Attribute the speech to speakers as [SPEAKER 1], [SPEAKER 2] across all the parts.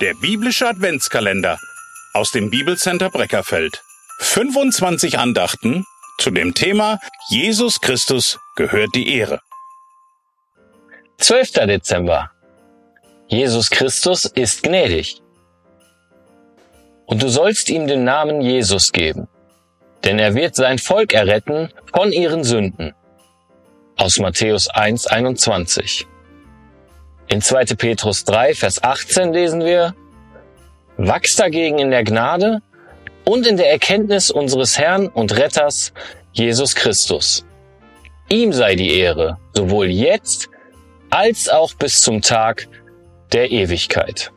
[SPEAKER 1] Der biblische Adventskalender aus dem Bibelcenter Breckerfeld. 25 Andachten zu dem Thema Jesus Christus gehört die Ehre.
[SPEAKER 2] 12. Dezember. Jesus Christus ist gnädig. Und du sollst ihm den Namen Jesus geben, denn er wird sein Volk erretten von ihren Sünden. Aus Matthäus 1, 21. In 2. Petrus 3, Vers 18 lesen wir, Wachst dagegen in der Gnade und in der Erkenntnis unseres Herrn und Retters Jesus Christus. Ihm sei die Ehre, sowohl jetzt als auch bis zum Tag der Ewigkeit.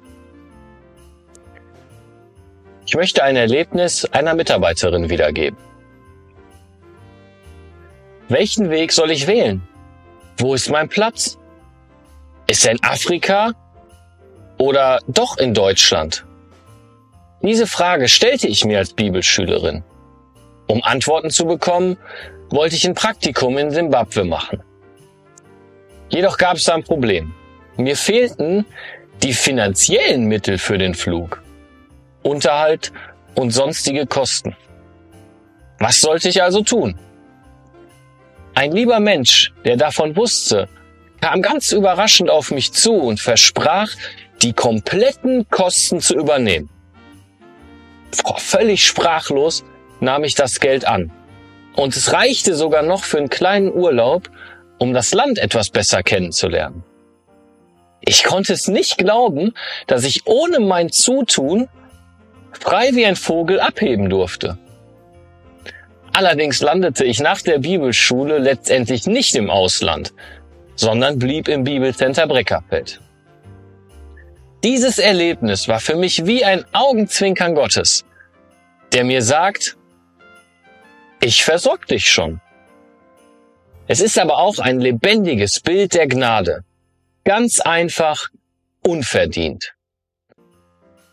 [SPEAKER 2] Ich möchte ein Erlebnis einer Mitarbeiterin wiedergeben. Welchen Weg soll ich wählen? Wo ist mein Platz? Ist er in Afrika oder doch in Deutschland? Diese Frage stellte ich mir als Bibelschülerin. Um Antworten zu bekommen, wollte ich ein Praktikum in Simbabwe machen. Jedoch gab es da ein Problem. Mir fehlten die finanziellen Mittel für den Flug, Unterhalt und sonstige Kosten. Was sollte ich also tun? Ein lieber Mensch, der davon wusste, kam ganz überraschend auf mich zu und versprach, die kompletten Kosten zu übernehmen. Völlig sprachlos nahm ich das Geld an. Und es reichte sogar noch für einen kleinen Urlaub, um das Land etwas besser kennenzulernen. Ich konnte es nicht glauben, dass ich ohne mein Zutun frei wie ein Vogel abheben durfte. Allerdings landete ich nach der Bibelschule letztendlich nicht im Ausland, sondern blieb im Bibelcenter Breckerfeld. Dieses Erlebnis war für mich wie ein Augenzwinkern Gottes, der mir sagt, ich versorg dich schon. Es ist aber auch ein lebendiges Bild der Gnade. Ganz einfach, unverdient.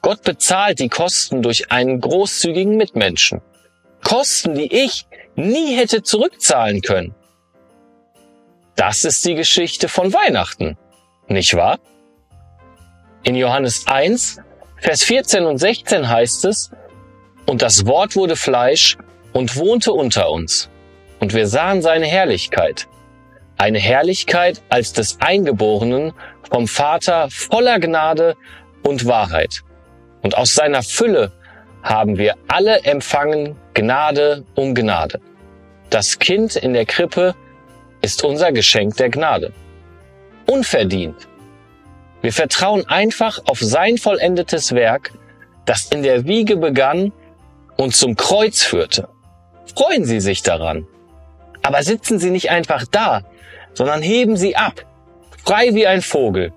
[SPEAKER 2] Gott bezahlt die Kosten durch einen großzügigen Mitmenschen. Kosten, die ich nie hätte zurückzahlen können. Das ist die Geschichte von Weihnachten, nicht wahr? In Johannes 1, Vers 14 und 16 heißt es, und das Wort wurde Fleisch und wohnte unter uns, und wir sahen seine Herrlichkeit, eine Herrlichkeit als des Eingeborenen vom Vater voller Gnade und Wahrheit. Und aus seiner Fülle haben wir alle empfangen Gnade um Gnade. Das Kind in der Krippe ist unser Geschenk der Gnade. Unverdient. Wir vertrauen einfach auf sein vollendetes Werk, das in der Wiege begann und zum Kreuz führte. Freuen Sie sich daran. Aber sitzen Sie nicht einfach da, sondern heben Sie ab, frei wie ein Vogel.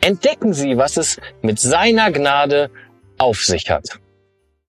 [SPEAKER 2] Entdecken Sie, was es mit seiner Gnade auf sich hat.